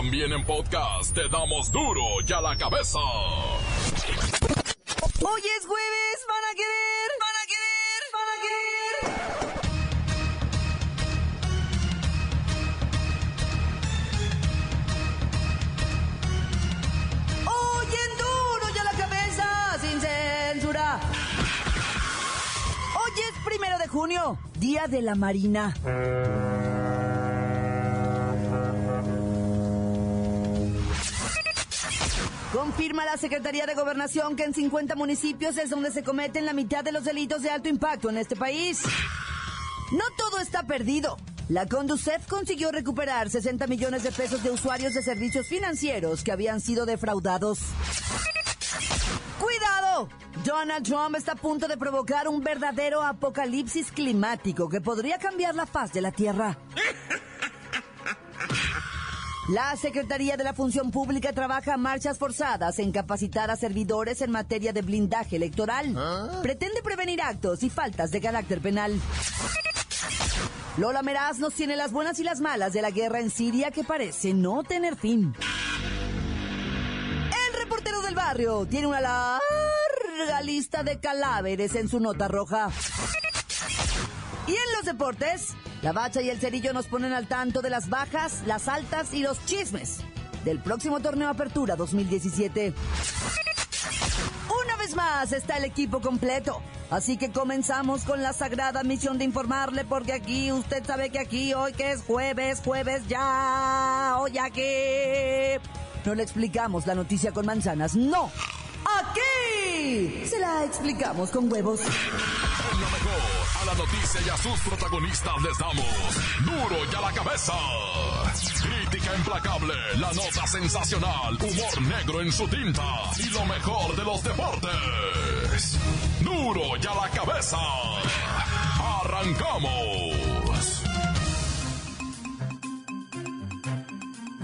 También en podcast te damos duro y a la cabeza. Hoy es jueves, van a querer, van a querer, van a querer. Hoy en duro y la cabeza, sin censura. Hoy es primero de junio, Día de la Marina. Confirma la Secretaría de Gobernación que en 50 municipios es donde se cometen la mitad de los delitos de alto impacto en este país. No todo está perdido. La Conducef consiguió recuperar 60 millones de pesos de usuarios de servicios financieros que habían sido defraudados. ¡Cuidado! Donald Trump está a punto de provocar un verdadero apocalipsis climático que podría cambiar la faz de la Tierra. La Secretaría de la Función Pública trabaja marchas forzadas en capacitar a servidores en materia de blindaje electoral. Pretende prevenir actos y faltas de carácter penal. Lola Meraz nos tiene las buenas y las malas de la guerra en Siria que parece no tener fin. El reportero del barrio tiene una larga lista de cadáveres en su nota roja. Y en los deportes, la bacha y el cerillo nos ponen al tanto de las bajas, las altas y los chismes del próximo torneo Apertura 2017. Una vez más está el equipo completo. Así que comenzamos con la sagrada misión de informarle, porque aquí, usted sabe que aquí, hoy que es jueves, jueves ya, hoy aquí. No le explicamos la noticia con manzanas, no. Aquí se la explicamos con huevos. Noticia y a sus protagonistas les damos duro y a la cabeza. Crítica implacable, la nota sensacional, humor negro en su tinta y lo mejor de los deportes. Duro y a la cabeza. Arrancamos.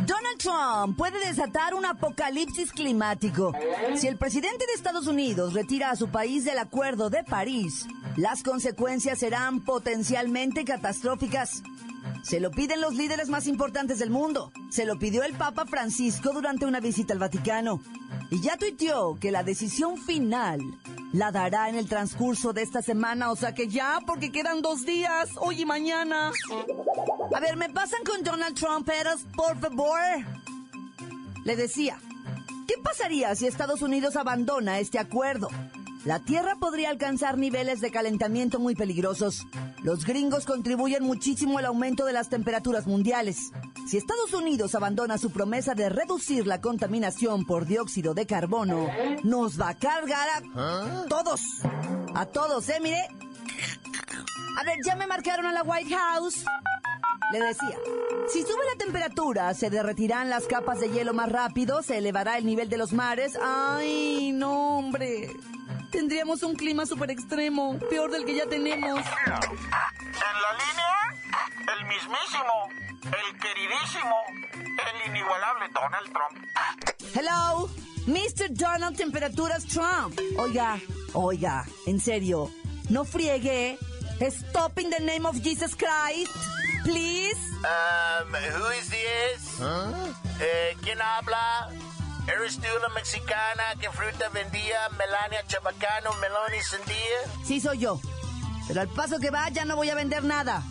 Donald Trump puede desatar un apocalipsis climático. Si el presidente de Estados Unidos retira a su país del Acuerdo de París, las consecuencias serán potencialmente catastróficas. Se lo piden los líderes más importantes del mundo. Se lo pidió el Papa Francisco durante una visita al Vaticano. Y ya tuiteó que la decisión final la dará en el transcurso de esta semana. O sea que ya, porque quedan dos días, hoy y mañana. A ver, ¿me pasan con Donald Trump, Eros, por favor? Le decía, ¿qué pasaría si Estados Unidos abandona este acuerdo? La Tierra podría alcanzar niveles de calentamiento muy peligrosos. Los gringos contribuyen muchísimo al aumento de las temperaturas mundiales. Si Estados Unidos abandona su promesa de reducir la contaminación por dióxido de carbono, nos va a cargar a todos. A todos, ¿eh? Mire. A ver, ya me marcaron a la White House. Le decía, si sube la temperatura, se derretirán las capas de hielo más rápido, se elevará el nivel de los mares. ¡Ay, no, hombre! Tendríamos un clima súper extremo, peor del que ya tenemos. En la línea, el mismísimo, el queridísimo, el inigualable Donald Trump. Hello, Mr. Donald Temperaturas Trump. Oiga, oiga, en serio, no friegue. Stop in the name of Jesus Christ, please. Um, who is this? Eh, ¿Quién habla? ¿Eres tú la mexicana que fruta vendía Melania Chabacano, melón y sandía? Sí, soy yo. Pero al paso que va, ya no voy a vender nada.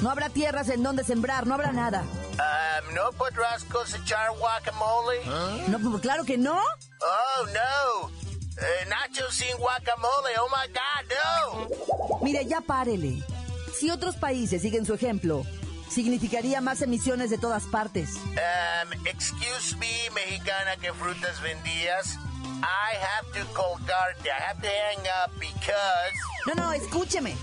No habrá tierras en donde sembrar, no habrá nada. Um, ¿No podrás cosechar guacamole? No, pues claro que no. Oh, no. Eh, nachos sin guacamole, oh my God, no. Mire, ya párele. Si otros países siguen su ejemplo, significaría más emisiones de todas partes. Um, excuse me, mexicana que frutas vendías. I have to colgarte. I have to hang up because... No, no, escúcheme.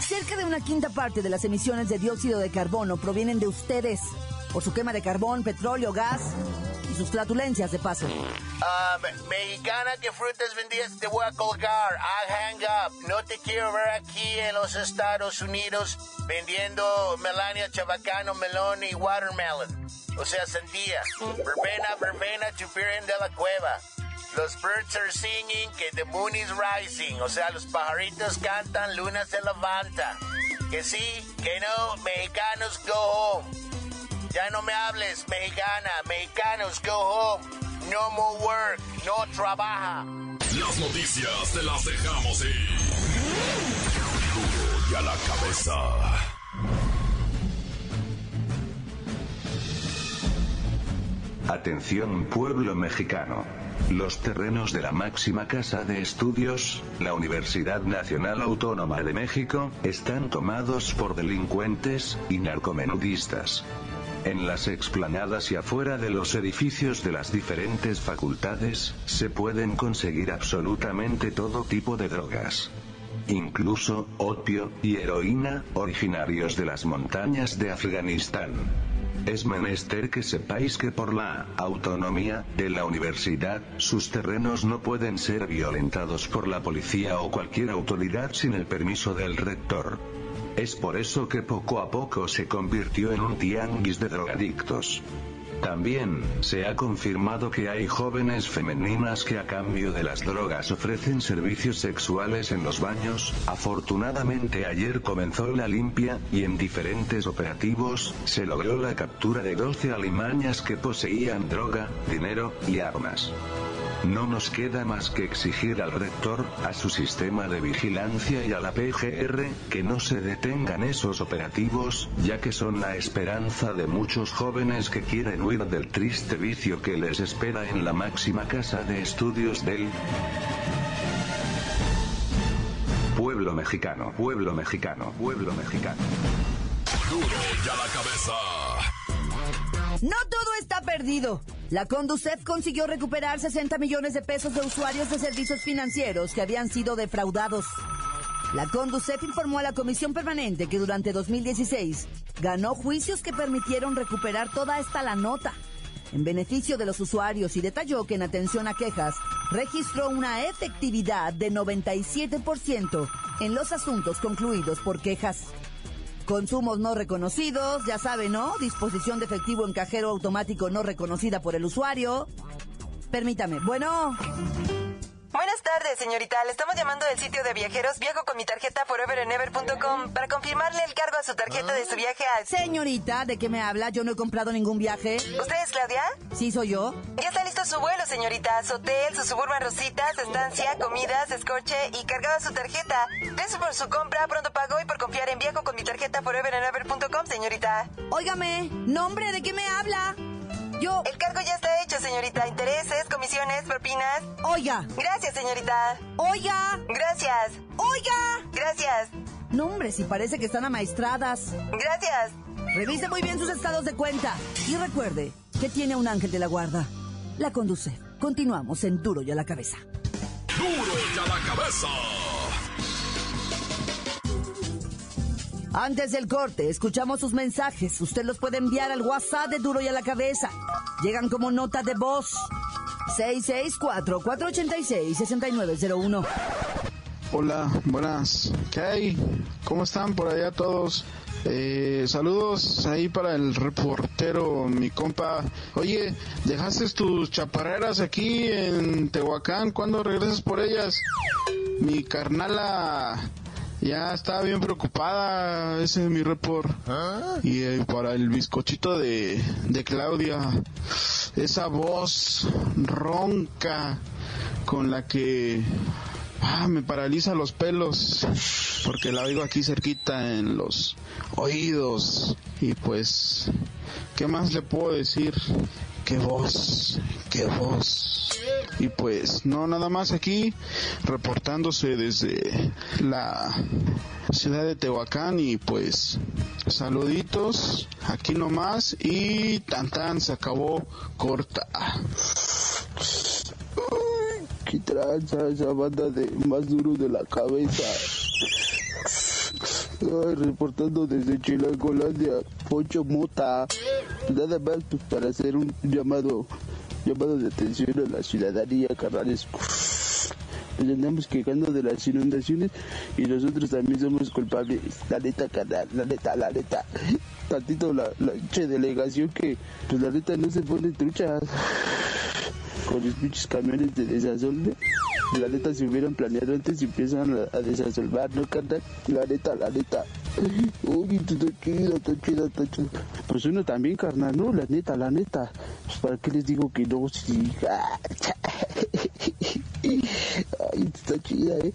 Cerca de una quinta parte de las emisiones de dióxido de carbono provienen de ustedes, por su quema de carbón, petróleo, gas y sus flatulencias de paso. Um, mexicana que frutas vendías, te voy a colgar. I hang up. No te quiero ver aquí en los Estados Unidos vendiendo Melania Chabacano, melón y watermelon. O sea, sandía. Verbena, verbena, chupirem de la cueva. Los birds are singing que the moon is rising. O sea, los pajaritos cantan, luna se levanta. Que sí, que no, mexicanos go home. Ya no me hables, mexicana. Mexicanos, go home. No more work. No trabaja. Las noticias te las dejamos ir. Duro y a la cabeza. Atención pueblo mexicano. Los terrenos de la máxima casa de estudios, la Universidad Nacional Autónoma de México, están tomados por delincuentes y narcomenudistas. En las explanadas y afuera de los edificios de las diferentes facultades, se pueden conseguir absolutamente todo tipo de drogas. Incluso, opio y heroína, originarios de las montañas de Afganistán. Es menester que sepáis que por la autonomía de la universidad, sus terrenos no pueden ser violentados por la policía o cualquier autoridad sin el permiso del rector. Es por eso que poco a poco se convirtió en un tianguis de drogadictos. También, se ha confirmado que hay jóvenes femeninas que a cambio de las drogas ofrecen servicios sexuales en los baños. Afortunadamente ayer comenzó la limpia, y en diferentes operativos, se logró la captura de 12 alimañas que poseían droga, dinero y armas. No nos queda más que exigir al rector, a su sistema de vigilancia y a la PGR, que no se detengan esos operativos, ya que son la esperanza de muchos jóvenes que quieren huir del triste vicio que les espera en la máxima casa de estudios del pueblo mexicano, pueblo mexicano, pueblo mexicano. La cabeza. No todo está perdido. La Conducef consiguió recuperar 60 millones de pesos de usuarios de servicios financieros que habían sido defraudados. La Conducef informó a la Comisión Permanente que durante 2016 ganó juicios que permitieron recuperar toda esta la nota en beneficio de los usuarios y detalló que en atención a quejas registró una efectividad de 97% en los asuntos concluidos por quejas. Consumos no reconocidos, ya saben, ¿no? Disposición de efectivo en cajero automático no reconocida por el usuario. Permítame. Bueno. Buenas tardes, señorita. Le estamos llamando del sitio de viajeros. Viajo con mi tarjeta foreverandever.com para confirmarle el cargo a su tarjeta de su viaje a... Señorita, ¿de qué me habla? Yo no he comprado ningún viaje. ¿Usted es Claudia? Sí, soy yo. Ya está listo su vuelo, señorita. Su hotel, su suburban rositas, estancia, comidas, escorche y cargada su tarjeta. Gracias por su compra, pronto pago y por confiar en viajo con mi tarjeta foreverandever.com, señorita. Óigame, nombre, ¿de qué me habla? Yo... El cargo ya está hecho, señorita. Intereses, comisiones, propinas. Oiga. Gracias, señorita. Oiga. Gracias. Oiga. Gracias. No, hombre, si parece que están amaestradas. Gracias. Revise muy bien sus estados de cuenta. Y recuerde que tiene un ángel de la guarda. La conduce. Continuamos en Duro y a la cabeza. Duro y a la cabeza. Antes del corte, escuchamos sus mensajes. Usted los puede enviar al WhatsApp de Duro y a la cabeza. Llegan como nota de voz. 664-486-6901. Hola, buenas. ¿Qué hay? ¿Cómo están por allá todos? Eh, saludos ahí para el reportero, mi compa. Oye, dejaste tus chaparreras aquí en Tehuacán. ¿Cuándo regresas por ellas? Mi carnala ya estaba bien preocupada. Ese es mi report. Y eh, para el bizcochito de, de Claudia, esa voz ronca con la que ah, me paraliza los pelos porque la oigo aquí cerquita en los oídos. Y pues qué más le puedo decir qué voz qué voz y pues no nada más aquí reportándose desde la ciudad de Tehuacán y pues saluditos aquí nomás y tan tan se acabó corta qué tranza esa banda de más duro de la cabeza. Ay, reportando desde Chilangolandia, Pocho Mota. Nada más pues, para hacer un llamado, llamado de atención a la ciudadanía, carnales. Nos andamos quejando de las inundaciones y nosotros también somos culpables. La neta, carnal, la neta, la neta. Tantito la, la delegación que, pues la neta no se pone truchas con los pinches camiones de desasolve. La neta, si hubieran planeado antes y empiezan a, a desasolvar, ¿no, carnal? La neta, la neta. Uy, está chida, está chida, está chida. Pues uno también, carnal, ¿no? La neta, la neta. Pues para qué les digo que no, sí. Ay, está chida, eh.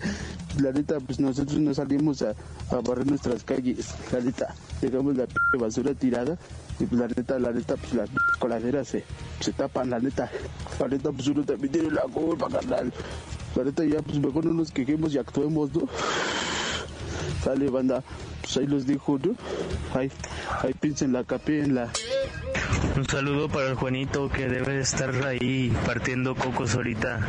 La neta, pues nosotros no salimos a, a barrer nuestras calles. La neta, dejamos la p basura tirada. Y pues la neta, la neta, pues las coladeras se, se tapan, la neta. La neta, pues uno también tiene la culpa, carnal. La neta, ya, pues mejor no nos quejemos y actuemos, ¿no? Sale, banda. Pues ahí los dejo, ¿no? Ahí, ahí en la... Un saludo para el Juanito que debe de estar ahí partiendo cocos ahorita.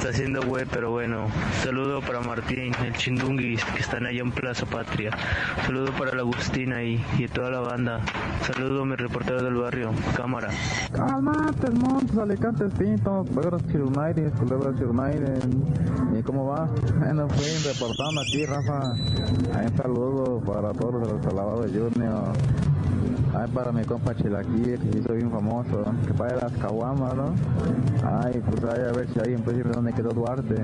Está haciendo web, pero bueno. Saludo para Martín, el Chindunguis, que están allá en Plaza Patria. Saludo para la Agustina ahí y toda la banda. Saludo a mi reportero del barrio, cámara. Calmate, Montes, Alicantes, Pinto, Pedros Chirunaires, Culebras Chirunaires. ¿Y cómo va? Bueno, fui reportando aquí, Rafa. Un saludo para todos los Salvador de Junior. Ay, para mi compa Chilaquil, que hizo bien famoso, que para las caguamas, ¿no? Ay, pues ay, a ver si puede decirme dónde quedó Duarte.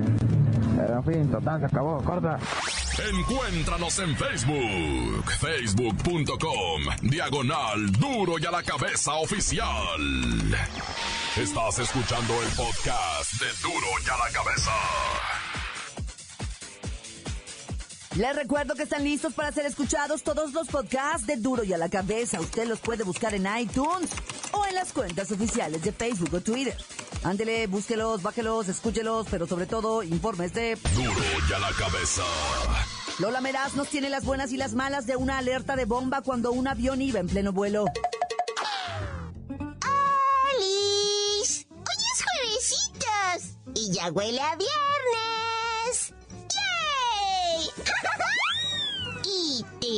Pero en fin, total, se acabó, corta. Encuéntranos en Facebook, facebook.com, diagonal duro y a la cabeza oficial. Estás escuchando el podcast de duro y a la cabeza. Les recuerdo que están listos para ser escuchados todos los podcasts de Duro y a la Cabeza. Usted los puede buscar en iTunes o en las cuentas oficiales de Facebook o Twitter. Ándele, búsquelos, bájelos, escúchelos, pero sobre todo, informes de Duro y a la cabeza. Lola Meraz nos tiene las buenas y las malas de una alerta de bomba cuando un avión iba en pleno vuelo. ¡Alice! ¡Hoy es juevesitos! ¡Y ya huele a viernes!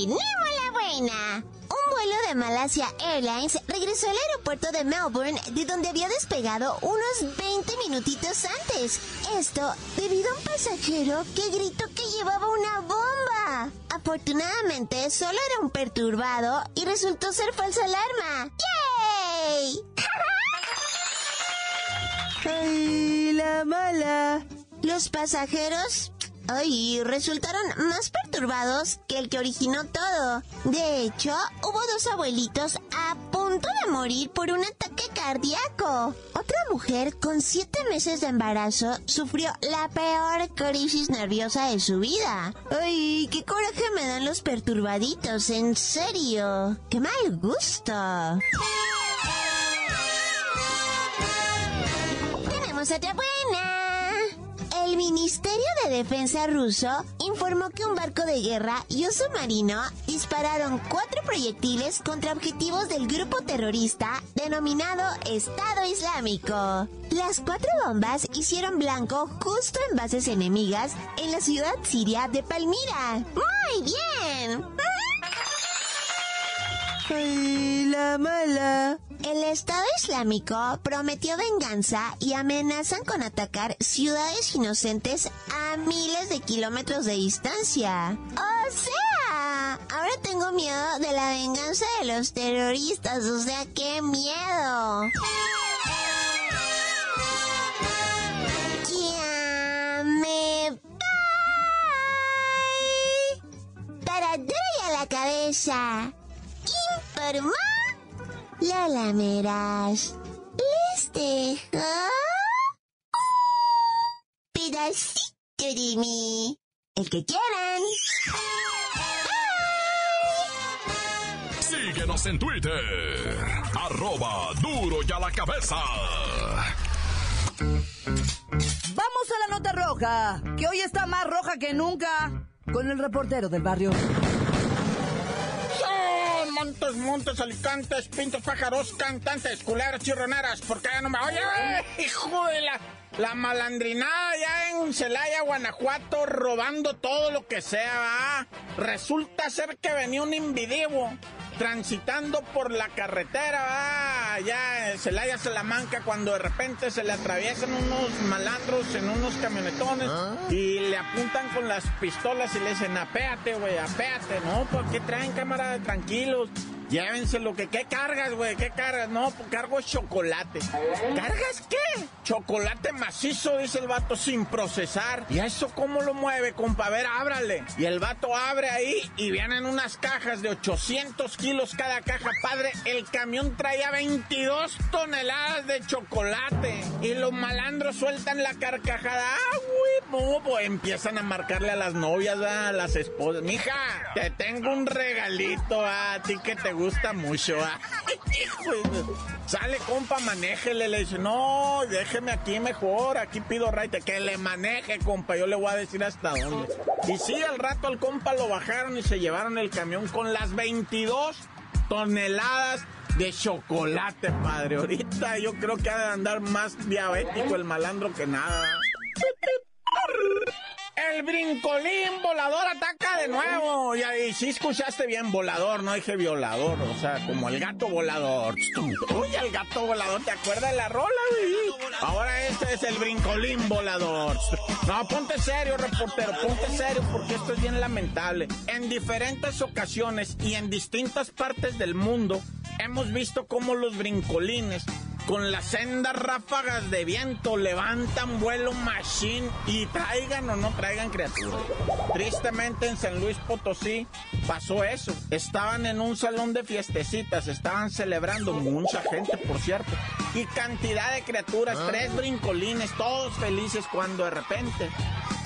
Tenemos la buena. Un vuelo de Malasia Airlines regresó al aeropuerto de Melbourne, de donde había despegado unos 20 minutitos antes. Esto debido a un pasajero que gritó que llevaba una bomba. Afortunadamente, solo era un perturbado y resultó ser falsa alarma. ¡Yay! ¡Ay, la mala! Los pasajeros, ay, resultaron más perturbados que el que originó todo. De hecho, hubo dos abuelitos a punto de morir por un ataque cardíaco. Otra mujer con siete meses de embarazo sufrió la peor crisis nerviosa de su vida. Ay, qué coraje me dan los perturbaditos, en serio. Qué mal gusto. Tenemos otra buena. Ministerio de Defensa ruso informó que un barco de guerra y un submarino dispararon cuatro proyectiles contra objetivos del grupo terrorista denominado Estado Islámico. Las cuatro bombas hicieron blanco justo en bases enemigas en la ciudad siria de Palmira. ¡Muy bien! ¡Ay, la mala! El Estado Islámico prometió venganza y amenazan con atacar ciudades inocentes a miles de kilómetros de distancia. O sea, ahora tengo miedo de la venganza de los terroristas, o sea, qué miedo. Ya. Para a la cabeza. Informó Lola Meras. Les dejo pedacito de mí. El que quieran. Síguenos en Twitter, arroba duro y a la cabeza. Vamos a la nota roja, que hoy está más roja que nunca, con el reportero del barrio. Montes, montes, alicantes, pintos, pájaros, cantantes, culebras, chirroneras, porque ya no me oye, hijo de la, la malandrinada ya en Celaya, Guanajuato, robando todo lo que sea, ¿va? Resulta ser que venía un invidivo transitando por la carretera, ¿va? allá en Celaya, Salamanca, cuando de repente se le atraviesan unos malandros en unos camionetones y le apuntan con las pistolas y le dicen, apéate, güey, apéate, ¿no? porque traen cámara tranquilos? Llévenselo, que ¿qué cargas, güey? ¿Qué cargas? No, pues cargo chocolate. ¿Cargas qué? Chocolate macizo, dice el vato, sin procesar. ¿Y eso cómo lo mueve, compa? A ver, ábrale. Y el vato abre ahí y vienen unas cajas de 800 kilos cada caja. Padre, el camión traía 22 toneladas de chocolate. Y los malandros sueltan la carcajada. ¡Ah, güey! bobo! Empiezan a marcarle a las novias, a las esposas. Mija, te tengo un regalito a ti que te gusta mucho. ¿ah? Sale, compa, manéjele. Le dice, no, déjeme aquí mejor. Aquí pido raite. Que le maneje, compa. Yo le voy a decir hasta dónde. Y sí, al rato al compa lo bajaron y se llevaron el camión con las 22 toneladas de chocolate, padre. Ahorita yo creo que ha de andar más diabético el malandro que nada. El brincolín volador ataca de nuevo. Y ahí sí escuchaste bien, volador, no dije violador. O sea, como el gato volador. Uy, el gato volador, ¿te acuerdas de la rola, güey? Ahora este es el brincolín volador. No, ponte serio, reportero, ponte serio, porque esto es bien lamentable. En diferentes ocasiones y en distintas partes del mundo, hemos visto cómo los brincolines con las sendas ráfagas de viento levantan vuelo machine y traigan o no traigan criaturas. Tristemente en San Luis Potosí pasó eso. Estaban en un salón de fiestecitas, estaban celebrando mucha gente, por cierto, y cantidad de criaturas, ah. tres brincolines, todos felices cuando de repente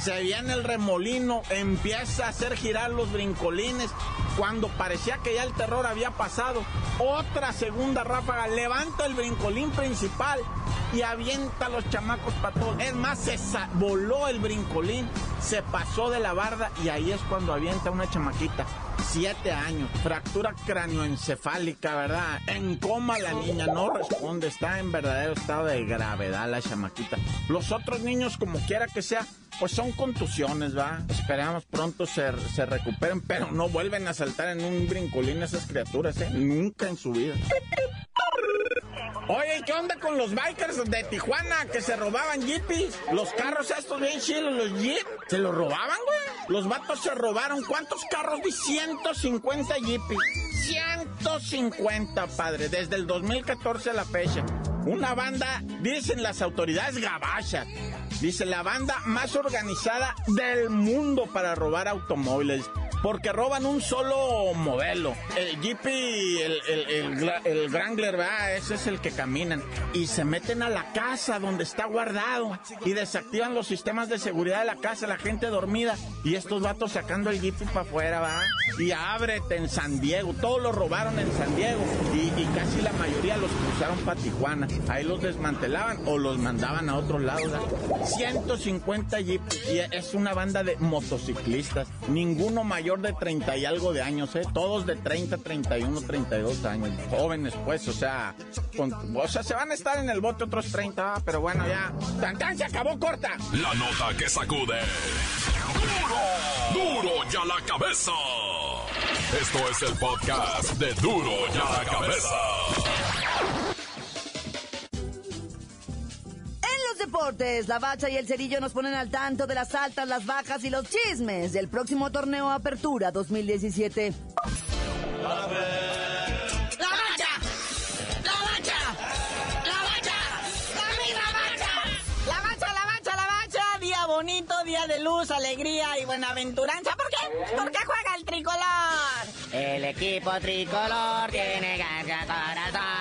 se viene el remolino, empieza a hacer girar los brincolines. Cuando parecía que ya el terror había pasado, otra segunda ráfaga levanta el brincolín principal y avienta a los chamacos para todos. Es más, se voló el brincolín, se pasó de la barda y ahí es cuando avienta una chamaquita. Siete años, fractura cráneoencefálica, ¿verdad? En coma la niña, no responde, está en verdadero estado de gravedad la chamaquita. Los otros niños, como quiera que sea, pues son contusiones, ¿va? Esperamos pronto se, se recuperen, pero no vuelven a saltar en un brincolín esas criaturas, ¿eh? Nunca en su vida. Oye, ¿qué onda con los bikers de Tijuana que se robaban jeepis? Los carros estos bien chilos, los jeeps, ¿se los robaban, güey? Los vatos se robaron, ¿cuántos carros? Vi 150 jeepis. 150, padre, desde el 2014 a la fecha. Una banda, dicen las autoridades gabachas, dice la banda más organizada del mundo para robar automóviles porque roban un solo modelo. El Jeep y el, el, el, ¿verdad? Ese es el que caminan. Y se meten a la casa donde está guardado y desactivan los sistemas de seguridad de la casa, la gente dormida. Y estos vatos sacando el Jeep para afuera, ¿va? Y ábrete en San Diego. Todos los robaron en San Diego. Y, casi la mayoría los cruzaron para Tijuana. Ahí los desmantelaban o los mandaban a otro lado. 150 Jeeps. Y es una banda de motociclistas. Ninguno mayor de 30 y algo de años, ¿eh? Todos de 30, 31, 32 años. Jóvenes, pues, o sea, o sea, se van a estar en el bote otros 30, pero bueno, ya. ¡Tan, se acabó corta! La nota que sacude. ¡Duro! ¡Duro ya la cabeza! Esto es el podcast de Duro ya la cabeza. deportes, la bacha y el cerillo nos ponen al tanto de las altas, las bajas y los chismes del próximo torneo Apertura 2017. La bacha, la bacha, la bacha, la bacha, la bacha, la bacha, la bacha, día bonito, día de luz, alegría y buenaventuranza. ¿Por qué? Porque juega el tricolor. El equipo tricolor tiene garra, corazón,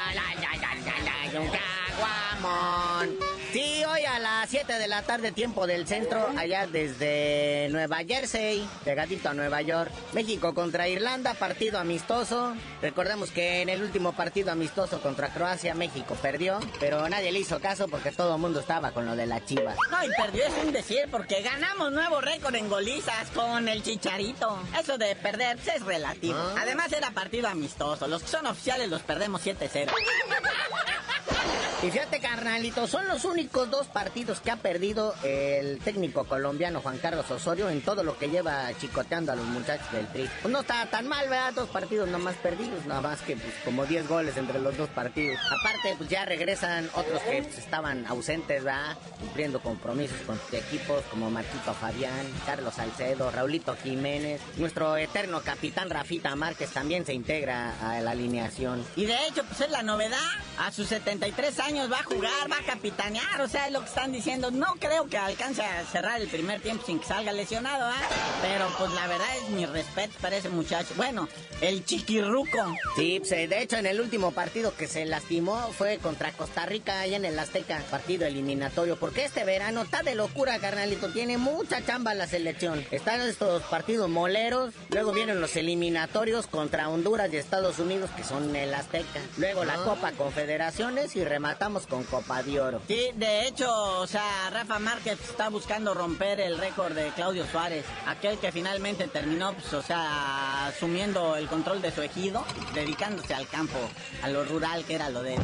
y un caguamón. Sí, hoy a las 7 de la tarde, tiempo del centro, allá desde Nueva Jersey, pegadito a Nueva York. México contra Irlanda, partido amistoso. Recordemos que en el último partido amistoso contra Croacia, México perdió, pero nadie le hizo caso porque todo el mundo estaba con lo de la chivas. No, y perdió es un decir porque ganamos nuevo récord en golizas con el chicharito. Eso de perder es relativo. Ah. Además era partido amistoso. Los que son oficiales los perdemos 7-0. Y fíjate, carnalito, son los únicos dos partidos que ha perdido el técnico colombiano Juan Carlos Osorio en todo lo que lleva chicoteando a los muchachos del Tri. Pues no está tan mal, ¿verdad? Dos partidos nomás perdidos, nada más que pues, como 10 goles entre los dos partidos. Aparte, pues ya regresan otros que pues, estaban ausentes, ¿verdad? Cumpliendo compromisos con sus equipos, como Marquito Fabián, Carlos Salcedo, Raulito Jiménez. Nuestro eterno capitán Rafita Márquez también se integra a la alineación. Y de hecho, pues es la novedad. A sus 73 años va a jugar, va a capitanear, o sea, es lo que están diciendo. No creo que alcance a cerrar el primer tiempo sin que salga lesionado, ¿ah? Pero pues la verdad es mi respeto para ese muchacho. Bueno, el chiquirruco. Sí, pues, eh, de hecho en el último partido que se lastimó fue contra Costa Rica allá en el Azteca, partido eliminatorio, porque este verano está de locura, carnalito, tiene mucha chamba la selección. Están estos partidos moleros, luego vienen los eliminatorios contra Honduras y Estados Unidos que son el Azteca, luego la Copa Confederaciones y rematamos con Copa de Oro. Sí, de hecho, o sea, Rafa Márquez está buscando romper el récord de Claudio Suárez, aquel que finalmente terminó, pues, o sea, asumiendo el control de su ejido, dedicándose al campo, a lo rural que era lo de él.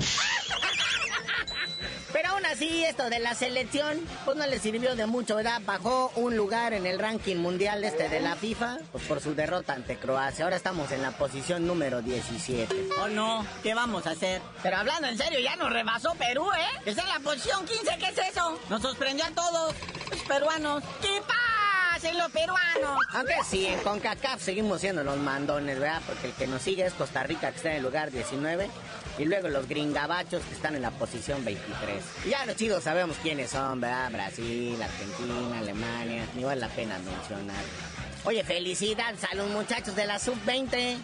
Pero aún así, esto de la selección, pues no le sirvió de mucho, ¿verdad? Bajó un lugar en el ranking mundial este de la FIFA, pues por su derrota ante Croacia. Ahora estamos en la posición número 17. Oh no, ¿qué vamos a hacer? Pero hablando en serio, ya nos rebasó Perú, ¿eh? Está en la posición 15, ¿qué es eso? Nos sorprendió a todos, los peruanos. ¿Qué pasen los peruanos? Aunque sí, en CONCACAF seguimos siendo los mandones, ¿verdad? Porque el que nos sigue es Costa Rica, que está en el lugar 19. Y luego los gringabachos que están en la posición 23. Y ya los chidos sabemos quiénes son, ¿verdad? Brasil, Argentina, Alemania. Ni vale la pena mencionar. Oye, felicidad a muchachos de la sub-20.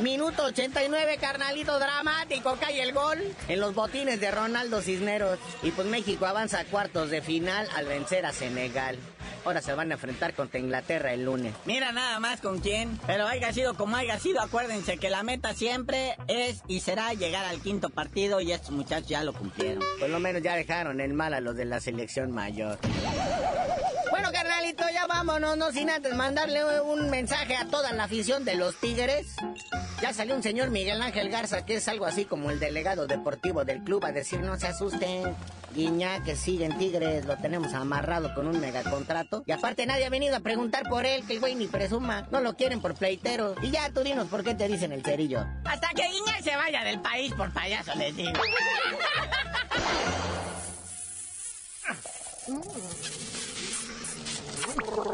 Minuto 89, carnalito dramático, cae el gol en los botines de Ronaldo Cisneros. Y pues México avanza a cuartos de final al vencer a Senegal. Ahora se van a enfrentar contra Inglaterra el lunes. Mira nada más con quién. Pero haya sido como haya sido, acuérdense que la meta siempre es y será llegar al quinto partido y estos muchachos ya lo cumplieron. Por lo menos ya dejaron en mal a los de la selección mayor. Bueno, carnalito, ya vámonos, no sin antes mandarle un mensaje a toda la afición de los Tigres. Ya salió un señor Miguel Ángel Garza, que es algo así como el delegado deportivo del club, a decir no se asusten. Guiñá, que sigue en Tigres, lo tenemos amarrado con un megacontrato. Y aparte nadie ha venido a preguntar por él, que el güey ni presuma. No lo quieren por pleitero. Y ya tú dinos por qué te dicen el cerillo. Hasta que Guiñá se vaya del país por payaso, les digo. Por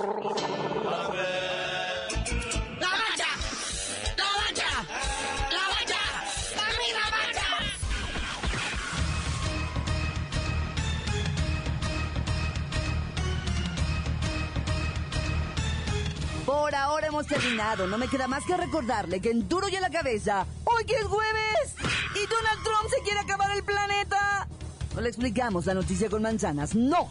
ahora hemos terminado. No me queda más que recordarle que en duro y a la cabeza, hoy que es jueves, y Donald Trump se quiere acabar el planeta. No le explicamos la noticia con manzanas, no.